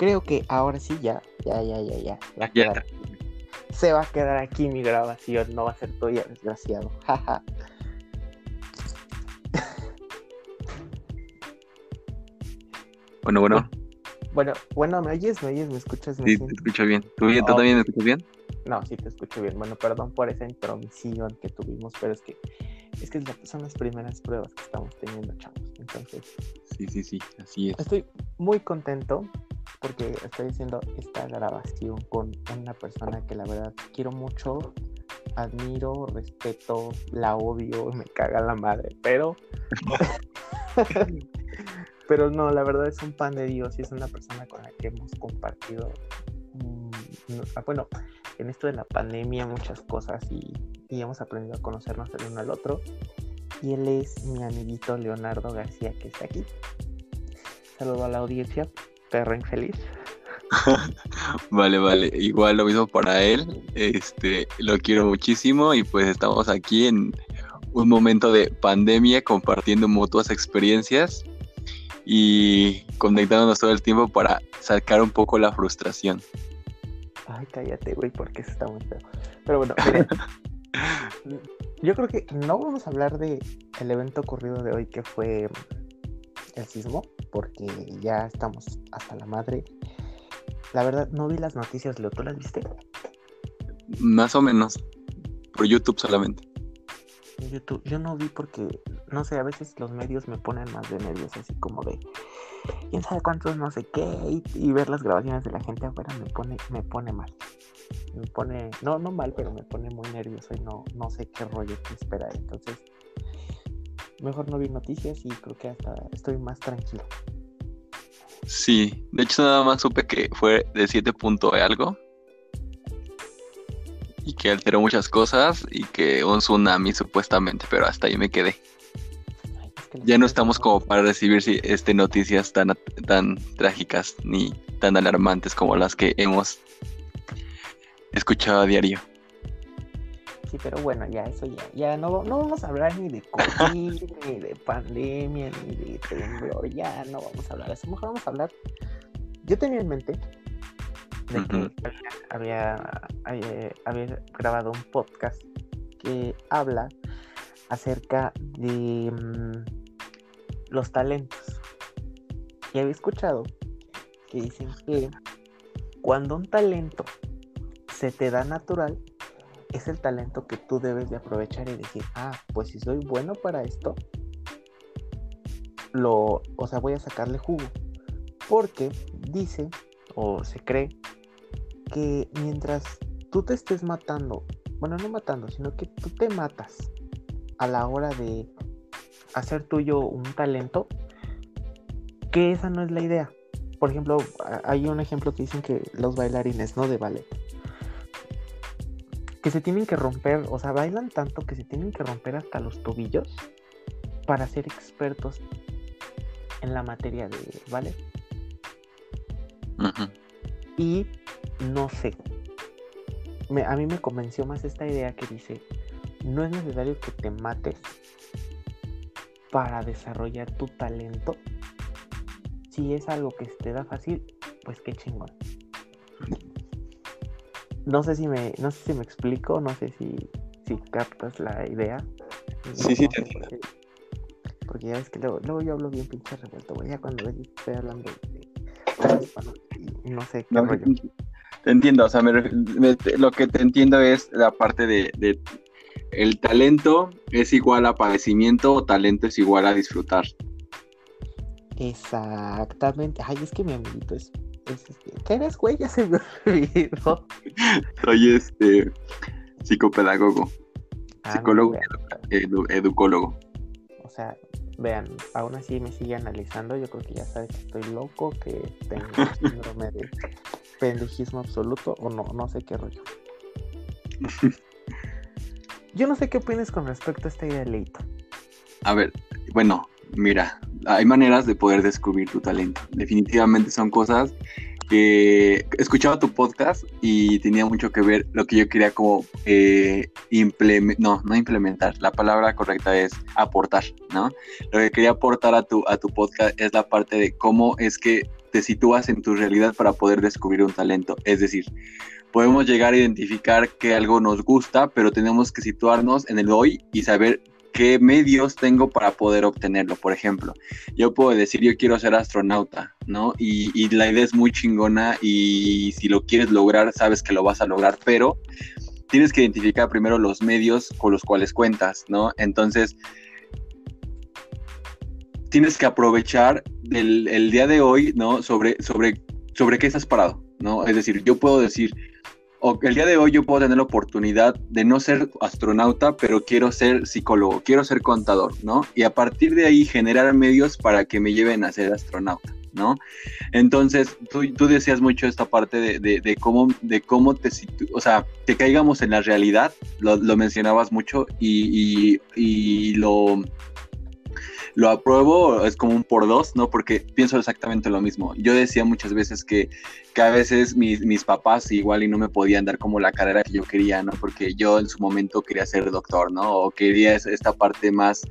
creo que ahora sí ya, ya, ya, ya, ya. va a Ya. quedar aquí. Se va a quedar aquí mi grabación, no va a ser tuya, desgraciado. Jaja. Bueno, bueno, Bueno, bueno, ¿me oyes? ¿Me oyes? ¿Me escuchas? ¿Me sí, te escucho bien. ¿Tú, bien? ¿Tú también me escuchas bien? No, sí te escucho bien. Bueno, perdón por esa intromisión que tuvimos, pero es que es que son las primeras pruebas que estamos teniendo, chavos. Entonces, Sí, sí, sí, así es. estoy muy contento porque estoy haciendo esta grabación con una persona que la verdad quiero mucho, admiro, respeto, la odio, me caga la madre, pero pero no, la verdad es un pan de Dios y es una persona con la que hemos compartido mm, ah, bueno, en esto de la pandemia muchas cosas y, y hemos aprendido a conocernos el uno al otro. Y él es mi amiguito Leonardo García que está aquí. Saludo a la audiencia, perro infeliz. Vale, vale. Igual lo mismo para él. Este, lo quiero muchísimo y pues estamos aquí en un momento de pandemia compartiendo mutuas experiencias y conectándonos todo el tiempo para sacar un poco la frustración. Ay, cállate, güey, porque eso está muy feo. Pero bueno, miren, yo creo que no vamos a hablar de el evento ocurrido de hoy que fue el sismo, porque ya estamos hasta la madre. La verdad, no vi las noticias, Leo, ¿tú las viste? Más o menos. Por YouTube solamente. En YouTube, yo no vi porque, no sé, a veces los medios me ponen más de medios, así como de quién sabe cuántos no sé qué, y, y ver las grabaciones de la gente afuera me pone, me pone mal. Me pone, no, no mal, pero me pone muy nervioso y no, no sé qué rollo que esperar. Entonces, mejor no vi noticias y creo que hasta estoy más tranquilo. Sí, de hecho nada más supe que fue de 7 punto algo y que alteró muchas cosas y que un tsunami supuestamente, pero hasta ahí me quedé. Ay, es que las Ya no estamos como para recibir este, noticias tan, tan trágicas ni tan alarmantes como las que hemos escuchado a diario. Pero bueno, ya eso ya, ya no, no vamos a hablar ni de COVID, ni de pandemia, ni de temblor, ya no vamos a hablar de eso. Mejor vamos a hablar. Yo tenía en mente de que había, había, había grabado un podcast que habla acerca de mm, los talentos. Y había escuchado que dicen que cuando un talento se te da natural, es el talento que tú debes de aprovechar y decir, ah, pues si soy bueno para esto, lo, o sea, voy a sacarle jugo. Porque dice, o se cree, que mientras tú te estés matando, bueno, no matando, sino que tú te matas a la hora de hacer tuyo un talento, que esa no es la idea. Por ejemplo, hay un ejemplo que dicen que los bailarines, ¿no? De ballet que se tienen que romper, o sea, bailan tanto que se tienen que romper hasta los tobillos para ser expertos en la materia de ballet. Ujú. Y no sé, me- a mí me convenció más esta idea que dice, no es necesario que te mates para desarrollar tu talento. Si es algo que te da fácil, pues qué chingón. No sé si me, no sé si me explico, no sé si, si captas la idea. Sí, sí, No te entiendo. qué- Porque ya ves que luego, luego yo hablo bien pinche revuelto, güey. Ya cuando ves, estoy hablando de, y no sé qué No, rollo. Te entiendo, o sea, me me- lo que te entiendo es la parte de, de el talento es igual a padecimiento o talento es igual a disfrutar. Exactamente. Ay, es que mi amiguito es. ¿Qué eres, güey? Ya se me olvidó. Soy este psicopedagogo, Ah, psicólogo, edu- educólogo. O sea, vean, aún así me sigue analizando. Yo creo que ya sabe que estoy loco, que tengo síndrome de pendejismo absoluto o no, no sé qué rollo. Yo no sé qué opinas con respecto a esta idea de Leito. A ver, bueno, mira, hay maneras de poder descubrir tu talento. Definitivamente son cosas que escuchaba tu podcast y tenía mucho que ver lo que yo quería como eh, implementar, no, no implementar, la palabra correcta es aportar, ¿no? Lo que quería aportar a tu, a tu podcast es la parte de cómo es que te sitúas en tu realidad para poder descubrir un talento. Es decir, podemos llegar a identificar que algo nos gusta, pero tenemos que situarnos en el hoy y saber qué medios tengo para poder obtenerlo. Por ejemplo, yo puedo decir, yo quiero ser astronauta, ¿no? Y, la idea es muy chingona y si lo quieres lograr, sabes que lo vas a lograr, pero tienes que identificar primero los medios con los cuales cuentas, ¿no? Entonces, tienes que aprovechar el, día de hoy, ¿no? Sobre, sobre, sobre qué estás parado, ¿no? Es decir, yo puedo decir, el día de hoy yo puedo tener la oportunidad de no ser astronauta, pero quiero ser psicólogo, quiero ser contador, ¿no? Y a partir de ahí generar medios para que me lleven a ser astronauta, ¿no? Entonces, tú, decías mucho esta parte de, cómo, de cómo te o sea, que caigamos en la realidad, lo, mencionabas mucho y, y lo lo apruebo, es como un por dos, ¿no? Porque pienso exactamente lo mismo. Yo decía muchas veces que, que a veces mis, mis papás igual y no me podían dar como la carrera que yo quería, ¿no? Porque yo en su momento quería ser doctor, ¿no? O quería esta parte más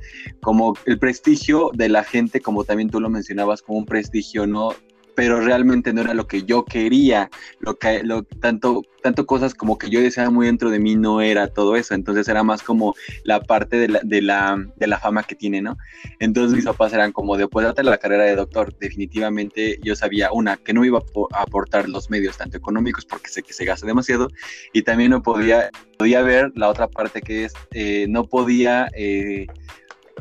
como el prestigio de la gente, como también tú lo mencionabas, como un prestigio, ¿no? Pero realmente no era lo que yo quería, lo que, lo, tanto, tanto cosas como que yo deseaba muy dentro de mí no era todo eso, entonces era más como la parte de la, de la, de la fama que tiene, ¿no? Entonces mis papás eran como, después de darte la carrera de doctor, definitivamente yo sabía, una, que no iba a aportar los medios tanto económicos porque sé que se gasta demasiado, y también no podía, podía ver la otra parte que es, eh, no podía... Eh,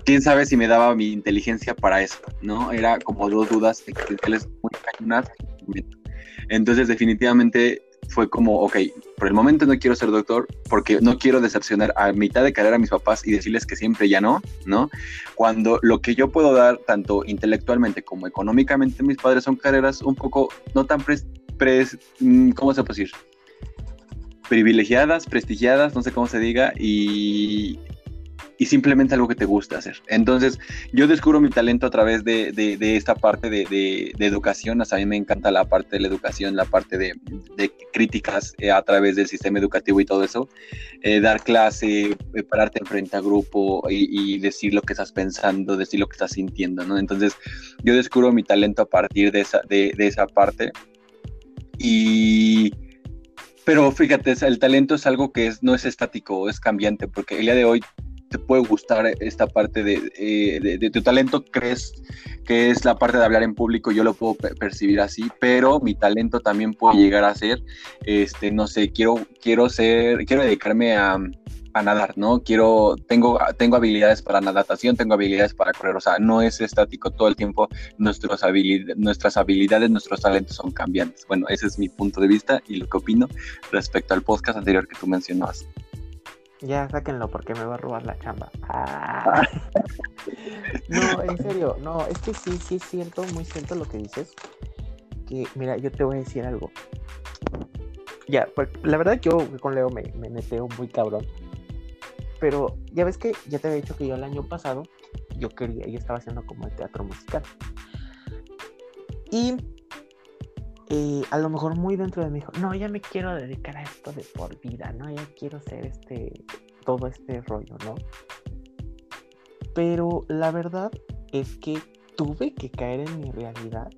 quién sabe si me daba mi inteligencia para eso, ¿no? Era como dos dudas existenciales muy cañonas. Entonces, definitivamente fue como, ok, por el momento no quiero ser doctor porque no quiero decepcionar a mitad de carrera a mis papás y decirles que siempre ya no, ¿no? Cuando lo que yo puedo dar, tanto intelectualmente como económicamente, mis padres son carreras un poco no tan, pres, mm, ¿cómo se puede decir? privilegiadas, prestigiadas, no sé cómo se diga, y y simplemente algo que te gusta hacer. Entonces, yo descubro mi talento a través de, esta parte de, educación. O sea, a mí me encanta la parte de la educación, la parte de, críticas eh, a través del sistema educativo y todo eso. Eh, dar clase, eh, pararte enfrente a grupo y, decir lo que estás pensando, decir lo que estás sintiendo, ¿no? Entonces, yo descubro mi talento a partir de esa, de, esa parte. Y pero fíjate, el talento es algo que es, no es estático, es cambiante, porque el día de hoy te puede gustar esta parte eh, de, tu talento, crees que es la parte de hablar en público, yo lo puedo percibir así, pero mi talento también puede llegar a ser, este, no sé, quiero, quiero ser, quiero dedicarme a, nadar, ¿no? Quiero, tengo, tengo habilidades para natación, tengo habilidades para correr, o sea, no es estático todo el tiempo, nuestras habilidades, nuestros talentos son cambiantes. Bueno, ese es mi punto de vista y lo que opino respecto al podcast anterior que tú mencionabas. Ya, sáquenlo porque me va a robar la chamba. Ah. no, en serio, no, es que sí, sí es cierto, muy cierto lo que dices. Que, mira, yo te voy a decir algo. Ya, la verdad yo con Leo me, me meteo muy cabrón. Pero ya ves que ya te había dicho que yo el año pasado yo quería, yo estaba haciendo como el teatro musical. Y eh, a lo mejor muy dentro de mí dijo, no, ya me quiero dedicar a esto de por vida, ¿no? Ya quiero ser este, todo este rollo, ¿no? Pero la verdad es que tuve que caer en mi realidad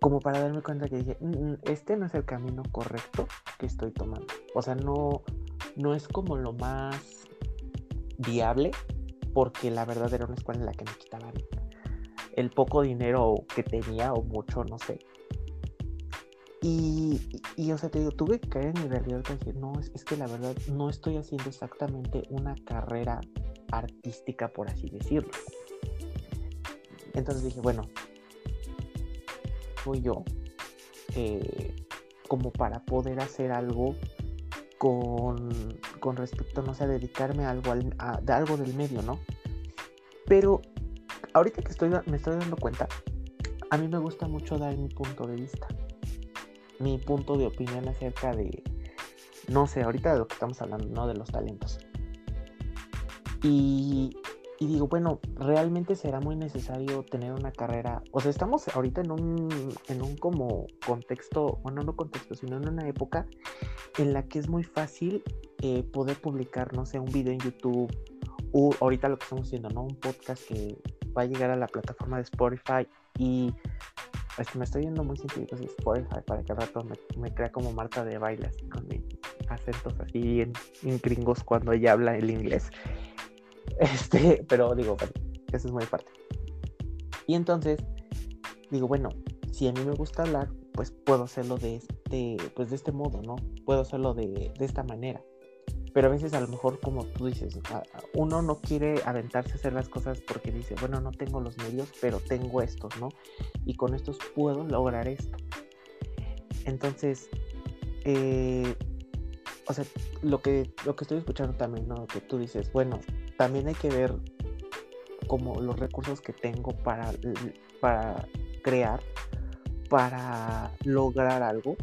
como para darme cuenta que dije, mm, mm, este no es el camino correcto que estoy tomando. O sea, no, no es como lo más viable, porque la verdad era una escuela en la que me quitaban el poco dinero que tenía o mucho, no sé, y, y, o sea, te digo, tuve que caer en mi realidad para decir, no, es, que la verdad no estoy haciendo exactamente una carrera artística, por así decirlo. Entonces dije, bueno, soy yo eh, como para poder hacer algo con, con, respecto, no sé, a dedicarme a algo, a, algo del medio, ¿no? Pero ahorita que estoy, me estoy dando cuenta, a mí me gusta mucho dar mi punto de vista mi punto de opinión acerca de, no sé, ahorita de lo que estamos hablando, ¿no? De los talentos. Y, digo, bueno, realmente será muy necesario tener una carrera. O sea, estamos ahorita en un, en un como contexto, bueno, no contexto, sino en una época en la que es muy fácil eh, poder publicar, no sé, un video en YouTube o ahorita lo que estamos haciendo, ¿no? Un podcast que va a llegar a la plataforma de Spotify y es que me estoy yendo muy científico si Spotify para que al rato me, crea como Marta de baile con mis acentos así bien, gringos cuando ella habla el inglés. Este, pero digo, bueno, eso es muy parte. Y entonces digo, bueno, si a mí me gusta hablar, pues puedo hacerlo de este, pues de este modo, ¿no? Puedo hacerlo de, de esta manera. Pero a veces a lo mejor, como tú dices, uno no quiere aventarse a hacer las cosas porque dice, bueno, no tengo los medios, pero tengo estos, ¿no? Y con estos puedo lograr esto. Entonces, eh, o sea, lo que, lo que estoy escuchando también, ¿no? Que tú dices, bueno, también hay que ver como los recursos que tengo para, para crear, para lograr algo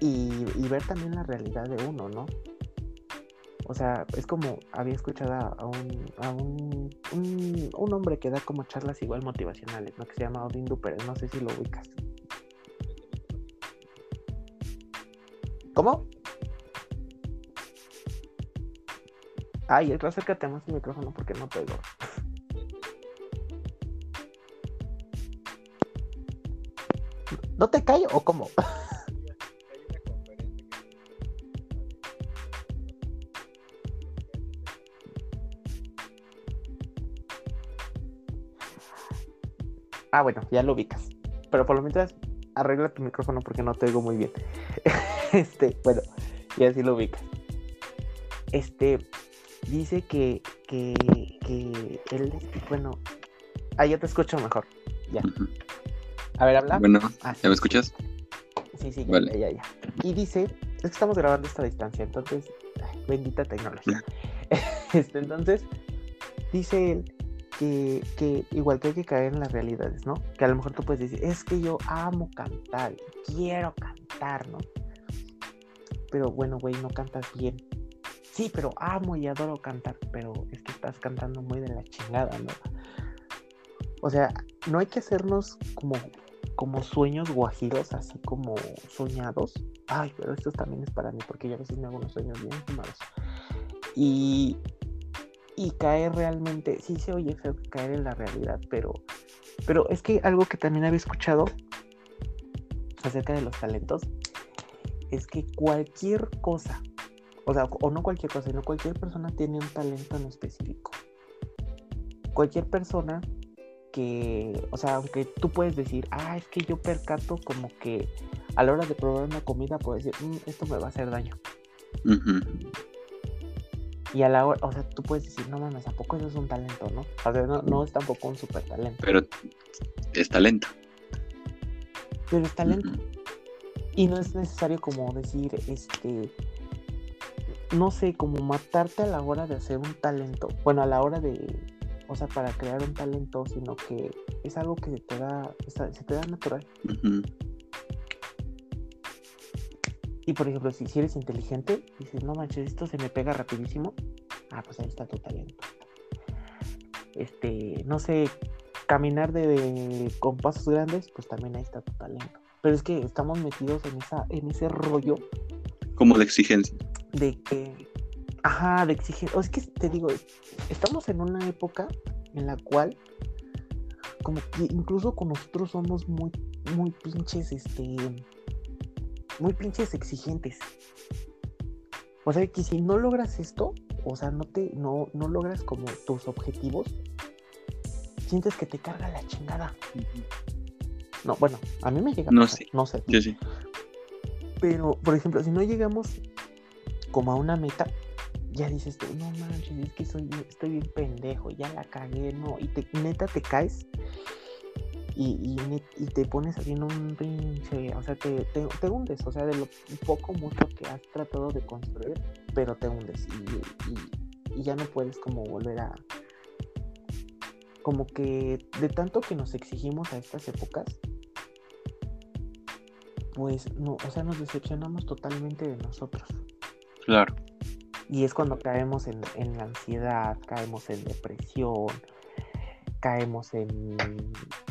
y, ver también la realidad de uno, ¿no? O sea, es como había escuchado a un, a un, un, hombre que da como charlas igual motivacionales, ¿no? Que se llama Odin Duper, no sé si lo ubicas. ¿Cómo? Ay, acércate más el micrófono porque no te oigo. ¿No te callo o cómo? Ah, bueno, ya lo ubicas. Pero por lo menos arregla tu micrófono porque no te oigo muy bien. este, bueno, ya sí lo ubicas. Este, dice que, que, que él, bueno, ah, ya te escucho mejor. Ya. A ver, habla. Bueno, ah, ¿ya me escuchas? Sí, sí, ya, ya, ya. Y dice, es que estamos grabando esta distancia, entonces, bendita tecnología. este, entonces, dice él que, igual que hay que caer en las realidades, ¿no? Que a lo mejor tú puedes decir, es que yo amo cantar, quiero cantar, ¿no? Pero bueno, güey, no cantas bien. Sí, pero amo y adoro cantar, pero es que estás cantando muy de la chingada, ¿no? O sea, no hay que hacernos como, como sueños guajiros, así como soñados. Ay, pero esto también es para mí, porque yo a veces me hago unos sueños bien fumados. Y, y caer realmente, sí se oye feo caer en la realidad, pero, pero es que algo que también había escuchado acerca de los talentos es que cualquier cosa, o sea, o no cualquier cosa, sino cualquier persona tiene un talento en específico. Cualquier persona que, o sea, aunque tú puedes decir, ah, es que yo percato como que a la hora de probar una comida puedo decir, mm, esto me va a hacer daño. Y a la hora, o sea, tú puedes decir, no mames, ¿a poco eso es un talento, no? O sea, no, es tampoco un super talento. Pero es talento. Pero es talento. Y no es necesario como decir, este, no sé, como matarte a la hora de hacer un talento. Bueno, a la hora de, o sea, para crear un talento, sino que es algo que se te da, se te da natural. Y por ejemplo, si, eres inteligente, dices, no manches, esto se me pega rapidísimo. Ah, pues ahí está tu talento. Este, no sé, caminar de, con pasos grandes, pues también ahí está tu talento. Pero es que estamos metidos en esa, en ese rollo. Como de exigencia. De que, ajá, de exigencia. O es que te digo, estamos en una época en la cual, como que incluso con nosotros somos muy, muy pinches, este muy pinches exigentes. O sea, que si no logras esto, o sea, no te, no, no logras como tus objetivos, sientes que te carga la chingada. No, bueno, a mí me llega. No sé. No sé. Yo sí. Pero, por ejemplo, si no llegamos como a una meta, ya dices, no manches, es que soy, estoy bien pendejo, ya la cagué, no, y te, neta te caes y, y, te pones haciendo un pinche, o sea, te, te, hundes, o sea, de lo poco mucho que has tratado de construir, pero te hundes y, y ya no puedes como volver a, como que de tanto que nos exigimos a estas épocas, pues no, o sea, nos decepcionamos totalmente de nosotros. Claro. Y es cuando caemos en, en la ansiedad, caemos en depresión, caemos en,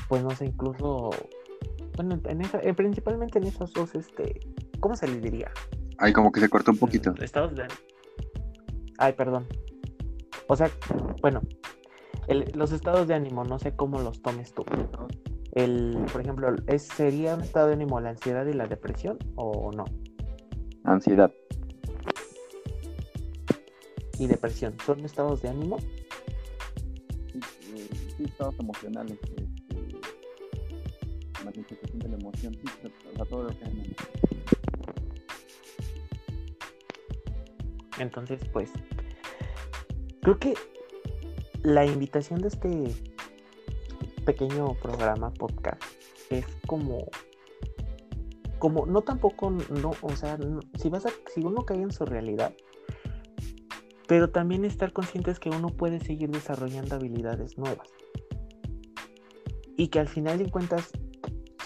pues no sé, incluso, bueno, en esa, eh, principalmente en esas dos, este, ¿cómo se les diría? Ay, como que se cortó un poquito. Estados de... Ay, perdón. O sea, bueno, los estados de ánimo, no sé cómo los tomes tú. el, por ejemplo, ¿es, ¿sería un estado de ánimo la ansiedad y la depresión o no? Ansiedad. ¿Y depresión son estados de ánimo? Sí, estados emocionales. Este, de la emoción, o todo lo que hay Entonces, pues, creo que la invitación de este pequeño programa, podcast, es como, como, no tampoco, no, o sea, si vas a, si uno cae en su realidad, pero también estar conscientes que uno puede seguir desarrollando habilidades nuevas. Y que al final de cuentas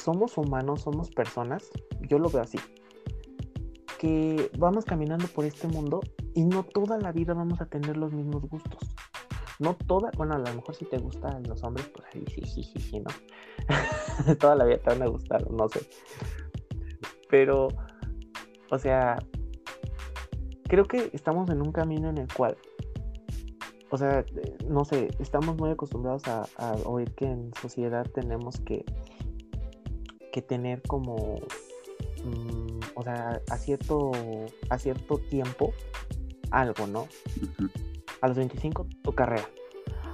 somos humanos, somos personas, yo lo veo así, que vamos caminando por este mundo y no toda la vida vamos a tener los mismos gustos. No toda, bueno, a lo mejor si te gustan los hombres, pues sí, sí, sí, sí, sí ¿no? toda la vida te van a gustar, no sé. Pero, o sea, creo que estamos en un camino en el cual, o sea, no sé, estamos muy acostumbrados a, a oír que en sociedad tenemos que que tener como, mm, o sea, a cierto, a cierto tiempo algo, ¿no? A los 25 tu carrera,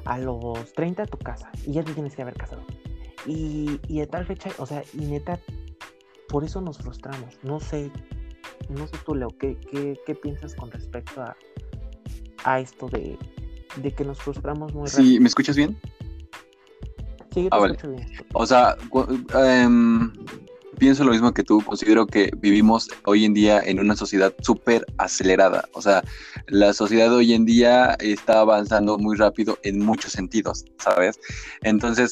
a los 30 tu casa, y ya te tienes que haber casado. Y, y de tal fecha, o sea, y neta, por eso nos frustramos. No sé, no sé tú, Leo, ¿qué, qué, piensas con respecto a, a esto de, de que nos frustramos muy rápido? Sí, ¿me escuchas bien? Ah, o sea, em, pienso lo mismo que tú. Considero que vivimos hoy en día en una sociedad súper acelerada. O sea, la sociedad hoy en día está avanzando muy rápido en muchos sentidos, ¿sabes? Entonces,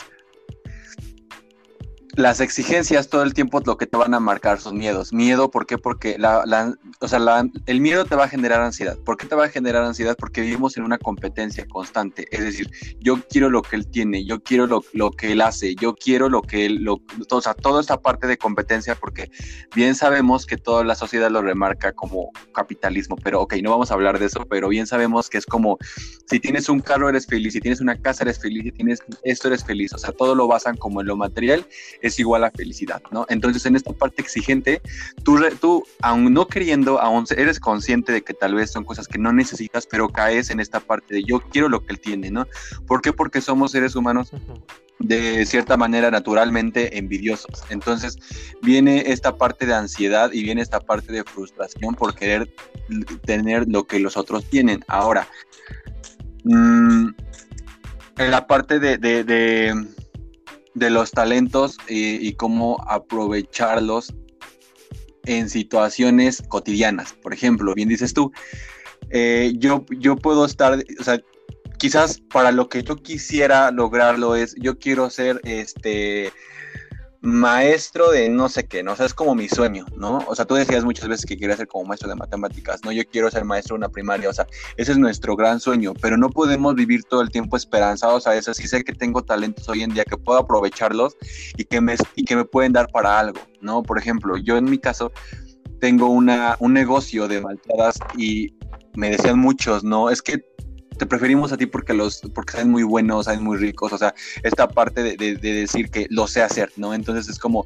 las exigencias todo el tiempo lo que te van a marcar son miedos. Miedo, ¿por qué? Porque la, o sea, el miedo te va a generar ansiedad. ¿Por qué te va a generar ansiedad? Porque vivimos en una competencia constante. Es decir, yo quiero lo que él tiene, yo quiero lo, lo que él hace, yo quiero lo que él, lo, o sea, toda esta parte de competencia, porque bien sabemos que toda la sociedad lo remarca como capitalismo, pero ok, no vamos a hablar de eso, pero bien sabemos que es como, si tienes un carro eres feliz, si tienes una casa eres feliz, si tienes esto eres feliz, o sea, todo lo basan como en lo material es igual a felicidad, ¿no? Entonces, en esta parte exigente, tú, tú aún no queriendo, aún eres consciente de que tal vez son cosas que no necesitas, pero caes en esta parte de yo quiero lo que él tiene, ¿no? ¿Por qué? Porque somos seres humanos de cierta manera naturalmente envidiosos. Entonces viene esta parte de ansiedad y viene esta parte de frustración por querer tener lo que los otros tienen. Ahora, mm, en la parte de, de los talentos y, cómo aprovecharlos en situaciones cotidianas. Por ejemplo, bien dices tú, eh, yo, yo puedo estar, o sea, quizás para lo que yo quisiera lograrlo es, yo quiero ser este maestro de no sé qué, ¿no? O sea, es como mi sueño, ¿no? O sea, tú decías muchas veces que querías ser como maestro de matemáticas, ¿no? Yo quiero ser maestro de una primaria, o sea, ese es nuestro gran sueño, pero no podemos vivir todo el tiempo esperanzados a eso. Sí sé que tengo talentos hoy en día que puedo aprovecharlos y que me, y que me pueden dar para algo, ¿no? Por ejemplo, yo en mi caso tengo una, un negocio de malteadas y me decían muchos, ¿no? Es que te preferimos a ti porque los porque saben muy buenos, saben muy ricos, o sea, esta parte de, de, de, decir que lo sé hacer, ¿no? Entonces es como,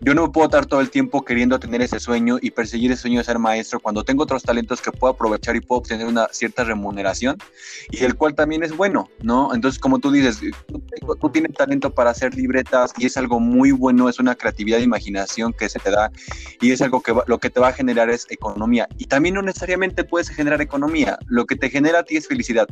yo no puedo estar todo el tiempo queriendo tener ese sueño y perseguir ese sueño de ser maestro cuando tengo otros talentos que puedo aprovechar y puedo obtener una cierta remuneración y el cual también es bueno, ¿no? Entonces, como tú dices, tú, tienes talento para hacer libretas y es algo muy bueno, es una creatividad de imaginación que se te da y es algo que lo que te va a generar es economía y también no necesariamente puedes generar economía, lo que te genera a ti es felicidad.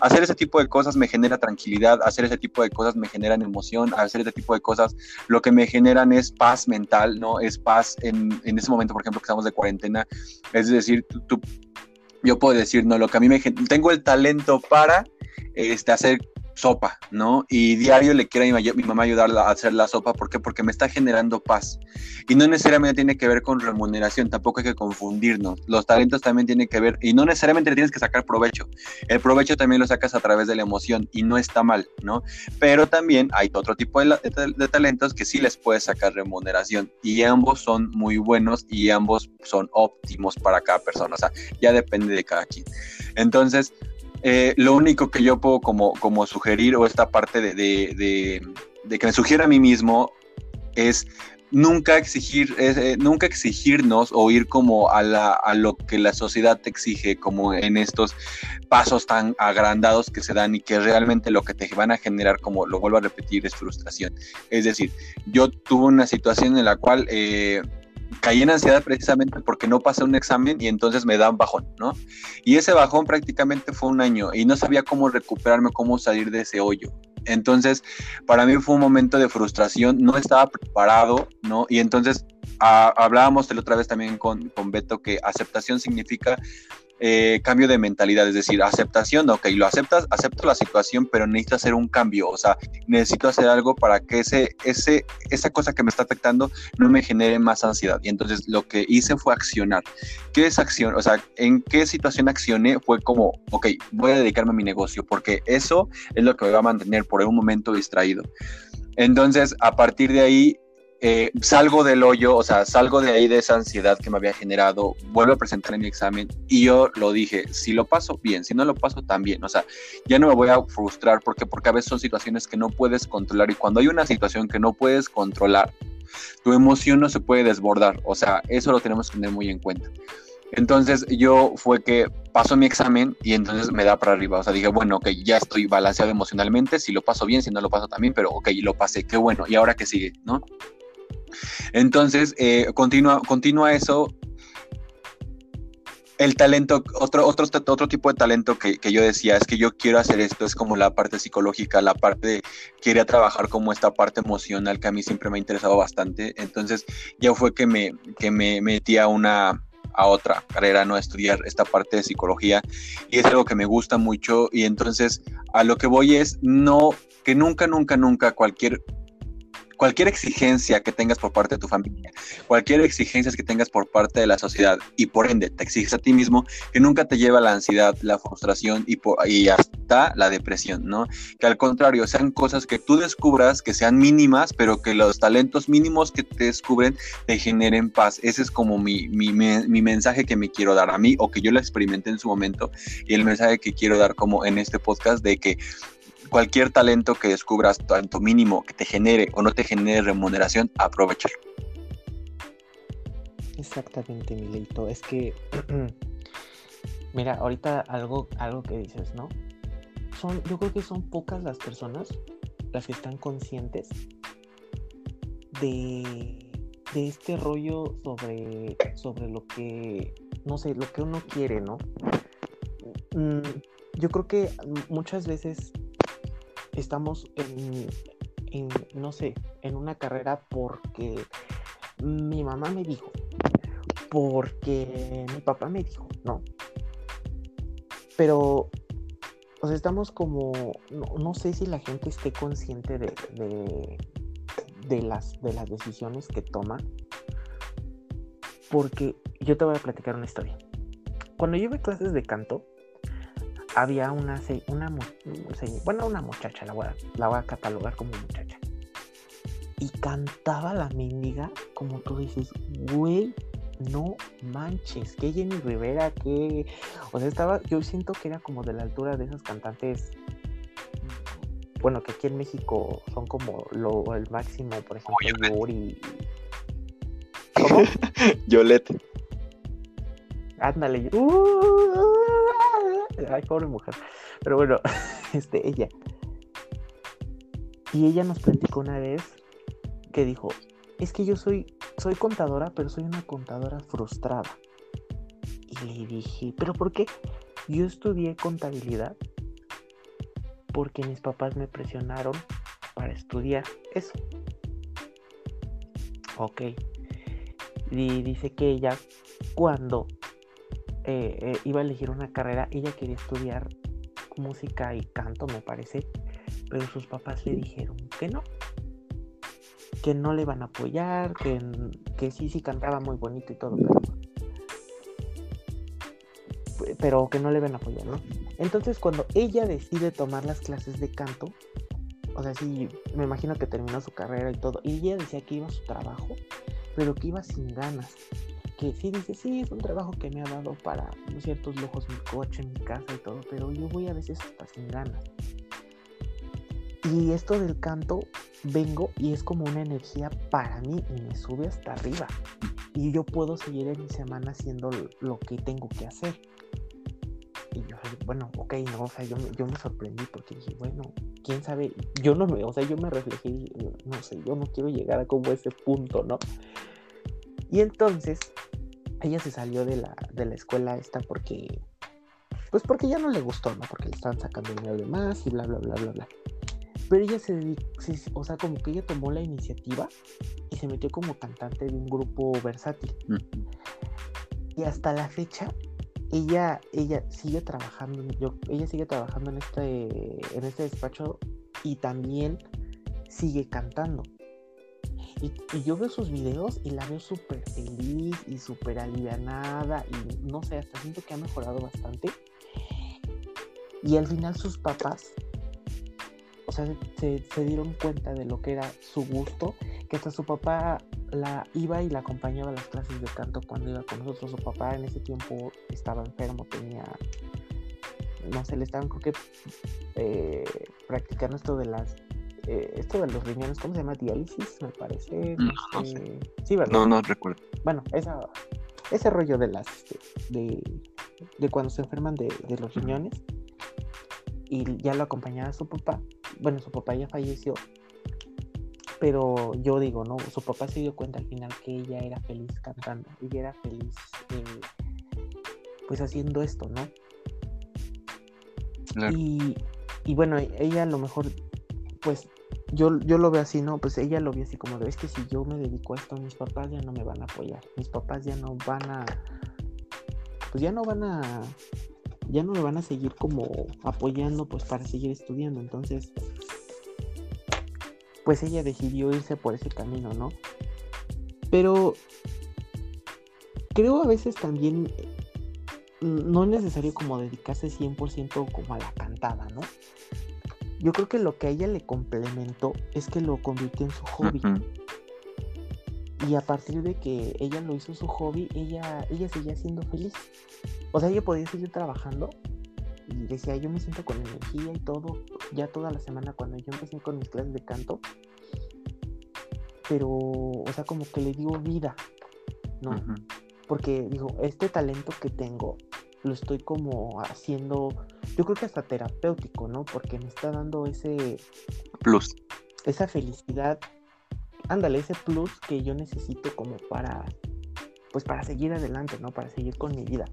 Hacer ese tipo de cosas me genera tranquilidad, hacer ese tipo de cosas me generan emoción, hacer ese tipo de cosas lo que me generan es paz mental, ¿no? Es paz en, en ese momento, por ejemplo, que estamos de cuarentena. Es decir, tú, yo puedo decir, no, lo que a mí me... Tengo el talento para este, hacer sopa, ¿no? Y diario le quiere a mi, mamá ayudar a hacer la sopa, ¿por qué? Porque me está generando paz. Y no necesariamente tiene que ver con remuneración, tampoco hay que confundirnos. Los talentos también tienen que ver, y no necesariamente tienes que sacar provecho. El provecho también lo sacas a través de la emoción y no está mal, ¿no? Pero también hay otro tipo de, de talentos que sí les puedes sacar remuneración y ambos son muy buenos y ambos son óptimos para cada persona, o sea, ya depende de cada quien. Entonces, eh, lo único que yo puedo como, como sugerir o esta parte de, de que me sugiero a mí mismo es nunca exigir, eh, nunca exigirnos o ir como a, la, a lo que la sociedad te exige, como en estos pasos tan agrandados que se dan y que realmente lo que te van a generar, como lo vuelvo a repetir, es frustración. Es decir, yo tuve una situación en la cual eh, caí en ansiedad precisamente porque no pasé un examen y entonces me da un bajón, ¿no? Y ese bajón prácticamente fue un año y no sabía cómo recuperarme, cómo salir de ese hoyo. Entonces, para mí fue un momento de frustración, no estaba preparado, ¿no? Y entonces ah, hablábamos la otra vez también con, con Beto que aceptación significa eh, cambio de mentalidad, es decir, aceptación, ok, lo aceptas, acepto la situación, pero necesito hacer un cambio, o sea, necesito hacer algo para que ese, ese, esa cosa que me está afectando no me genere más ansiedad. Y entonces lo que hice fue accionar. ¿Qué es acción? O sea, ¿en qué situación accioné? Fue como, ok, voy a dedicarme a mi negocio, porque eso es lo que me va a mantener por un momento distraído. Entonces, a partir de ahí, eh, salgo del hoyo, o sea, salgo de ahí de esa ansiedad que me había generado, vuelvo a presentar mi examen y yo lo dije, si lo paso, bien, si no lo paso, también, o sea, ya no me voy a frustrar porque, porque a veces son situaciones que no puedes controlar y cuando hay una situación que no puedes controlar, tu emoción no se puede desbordar, o sea, eso lo tenemos que tener muy en cuenta. Entonces yo fue que paso mi examen y entonces me da para arriba. O sea, dije, bueno, ok, ya estoy balanceado emocionalmente. Si lo paso bien, si no lo paso también, pero ok, lo pasé, qué bueno. ¿Y ahora qué sigue? ¿No? Entonces, eh, continúa, continúa eso. El talento, otro, otro, otro tipo de talento que, yo decía es que yo quiero hacer esto, es como la parte psicológica, la parte, quería trabajar como esta parte emocional que a mí siempre me ha interesado bastante. Entonces, ya fue que me, que me metí a una, a otra carrera, ¿no? A estudiar esta parte de psicología y es algo que me gusta mucho y entonces a lo que voy es no, que nunca, nunca, nunca cualquier cualquier exigencia que tengas por parte de tu familia, cualquier exigencia que tengas por parte de la sociedad y por ende te exiges a ti mismo, que nunca te lleva la ansiedad, la frustración y, hasta la depresión, ¿no? Que al contrario, sean cosas que tú descubras, que sean mínimas, pero que los talentos mínimos que te descubren te generen paz. Ese es como mi, mi, mi mensaje que me quiero dar a mí o que yo lo experimenté en su momento y el mensaje que quiero dar como en este podcast de que cualquier talento que descubras, tanto mínimo que te genere o no te genere remuneración, aprovechalo. Exactamente, Milito. Es que, mira, ahorita algo, algo que dices, ¿no? Son, yo creo que son pocas las personas las que están conscientes de, de este rollo sobre, sobre lo que, no sé, lo que uno quiere, ¿no? Mm, yo creo que muchas veces estamos en, no sé, en una carrera porque mi mamá me dijo, porque mi papá me dijo, ¿no? Pero, o sea, estamos como, no, sé si la gente esté consciente de, de, de, las, de las decisiones que toma, porque yo te voy a platicar una historia. Cuando yo iba clases de canto, había una, una, bueno, una muchacha, la voy, a, la voy a catalogar como muchacha. Y cantaba la mendiga, como tú dices, güey, no manches, que Jenny Rivera, que... O sea, estaba, yo siento que era como de la altura de esas cantantes, bueno, que aquí en México son como lo, el máximo, por ejemplo, Yuri. ¿Cómo? Yolette. Ándale. Uh, Ay, pobre mujer. Pero bueno, este, ella. Y ella nos platicó una vez que dijo, es que yo soy, soy contadora, pero soy una contadora frustrada. Y le dije, ¿pero por qué? Yo estudié contabilidad porque mis papás me presionaron para estudiar eso. Ok. Y dice que ella cuando eh, eh, iba a elegir una carrera, ella quería estudiar música y canto, me parece, pero sus papás le dijeron que no, que no le van a apoyar, que, que sí, sí cantaba muy bonito y todo, pero, pero que no le van a apoyar, ¿no? Entonces cuando ella decide tomar las clases de canto, o sea, sí, me imagino que terminó su carrera y todo, y ella decía que iba a su trabajo, pero que iba sin ganas, que sí dice, sí, es un trabajo que me ha dado para ciertos lujos mi coche, mi casa y todo, pero yo voy a veces hasta sin ganas. Y esto del canto, vengo y es como una energía para mí y me sube hasta arriba. Y yo puedo seguir en mi semana haciendo lo que tengo que hacer. Y yo, bueno, ok, no, o sea, yo, yo me sorprendí porque dije, bueno, quién sabe, yo no me, o sea, yo me reflejé, no sé, yo no quiero llegar a como ese punto, ¿no? Y entonces, ella se salió de la, de la escuela esta porque, pues porque ya no le gustó, ¿no? Porque le estaban sacando dinero de más y bla, bla, bla, bla, bla. Pero ella se dedicó, o sea, como que ella tomó la iniciativa y se metió como cantante de un grupo versátil. Y hasta la fecha, ella, ella sigue trabajando, yo, ella sigue trabajando en este, en este despacho y también sigue cantando. Y, yo veo sus videos y la veo súper feliz y súper alivianada y no sé, hasta siento que ha mejorado bastante. Y al final sus papás, o sea, se, dieron cuenta de lo que era su gusto, que hasta su papá la iba y la acompañaba a las clases de canto cuando iba con nosotros. Su papá en ese tiempo estaba enfermo, tenía, no sé, le estaban creo que eh, practicando esto de las, eh, esto de los riñones, ¿cómo se llama? Diálisis, me parece. No, Sí, ¿verdad? No, no recuerdo. Bueno, esa, ese rollo de las, de, de cuando se enferman de, de los riñones. Y ya lo acompañaba su papá. Bueno, su papá ya falleció pero yo digo, ¿no? Su papá se dio cuenta al final que ella era feliz cantando, ella era feliz eh, pues haciendo esto, ¿no? Y, y, bueno, ella a lo mejor, pues yo, yo lo veo así, ¿no? Pues ella lo ve así como de, es que si yo me dedico a esto, mis papás ya no me van a apoyar, mis papás ya no van a, pues ya no van a, ya no me van a seguir como apoyando pues para seguir estudiando, entonces pues ella decidió irse por ese camino, ¿no? Pero creo a veces también mm, no es necesario como dedicarse 100% como a la cantada, ¿no? Yo creo que lo que a ella le complementó es que lo convirtió en su hobby. Y a partir de que ella lo hizo su hobby, ella, ella seguía siendo feliz. O sea, ella podía seguir trabajando y decía, yo me siento con energía y todo, ya toda la semana cuando yo empecé con mis clases de canto, pero, o sea, como que le digo vida, ¿no? Porque digo, este talento que tengo, lo estoy como haciendo, yo creo que hasta terapéutico, ¿no? Porque me está dando ese... Plus. Esa felicidad, ándale, ese plus que yo necesito como para, pues para seguir adelante, ¿no? Para seguir con mi vida.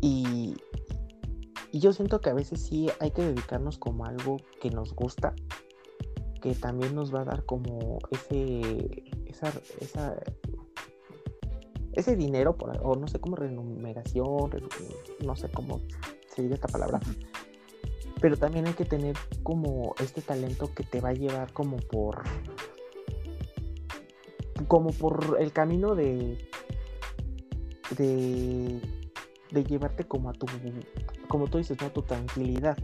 Y, yo siento que a veces sí hay que dedicarnos como algo que nos gusta, que también nos va a dar como ese, esa, esa ese dinero, por, o no sé cómo remuneración, no sé cómo se dice esta palabra, pero también hay que tener como este talento que te va a llevar como por, como por el camino de, de de llevarte como a tu, como tú dices, ¿no? tu tranquilidad.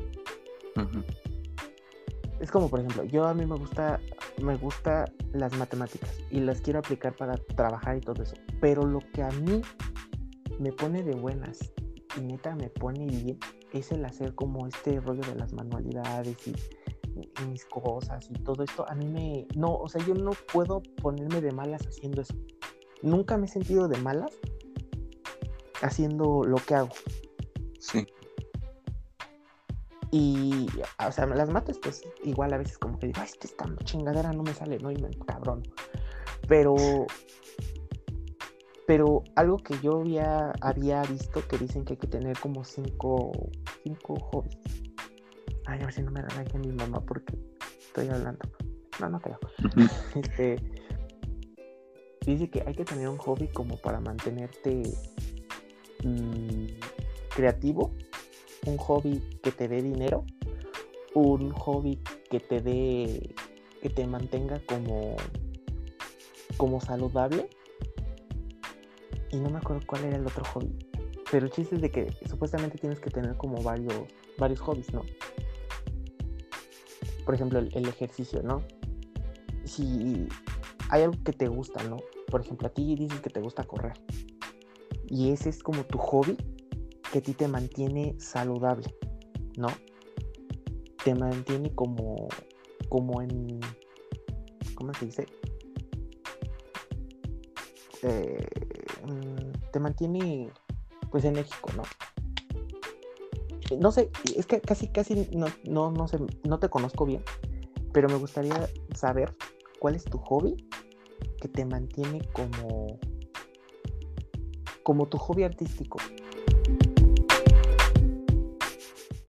Es como, por ejemplo, yo a mí me gusta, me gusta las matemáticas y las quiero aplicar para trabajar y todo eso. Pero lo que a mí me pone de buenas y neta me pone bien es el hacer como este rollo de las manualidades y, y, mis cosas y todo esto. A mí me, no, o sea, yo no puedo ponerme de malas haciendo eso. Nunca me he sentido de malas haciendo lo que hago. Y, o sea, las mates, pues igual a veces como que digo, ay, esta chingadera no me sale, no, y me cabrón. Pero, pero algo que yo había, había visto que dicen que hay que tener como cinco, cinco hobbies. Ay, a ver si no me regaña mi mamá porque estoy hablando. No, no creo. este, dice que hay que tener un hobby como para mantenerte Mm, creativo, un hobby que te dé dinero, un hobby que te dé, que te mantenga como, como saludable. Y no me acuerdo cuál era el otro hobby. Pero el chiste es de que supuestamente tienes que tener como varios, varios hobbies, ¿no? Por ejemplo, el, el ejercicio, ¿no? Si hay algo que te gusta, ¿no? Por ejemplo, a ti dices que te gusta correr y ese es como tu hobby que a ti te mantiene saludable, ¿no? te mantiene como, como en, ¿cómo se dice? Eh, mm, te mantiene pues enérgico, ¿no? No sé, es que casi, casi no, no, no, sé, no te conozco bien, pero me gustaría saber cuál es tu hobby que te mantiene como, como tu hobby artístico.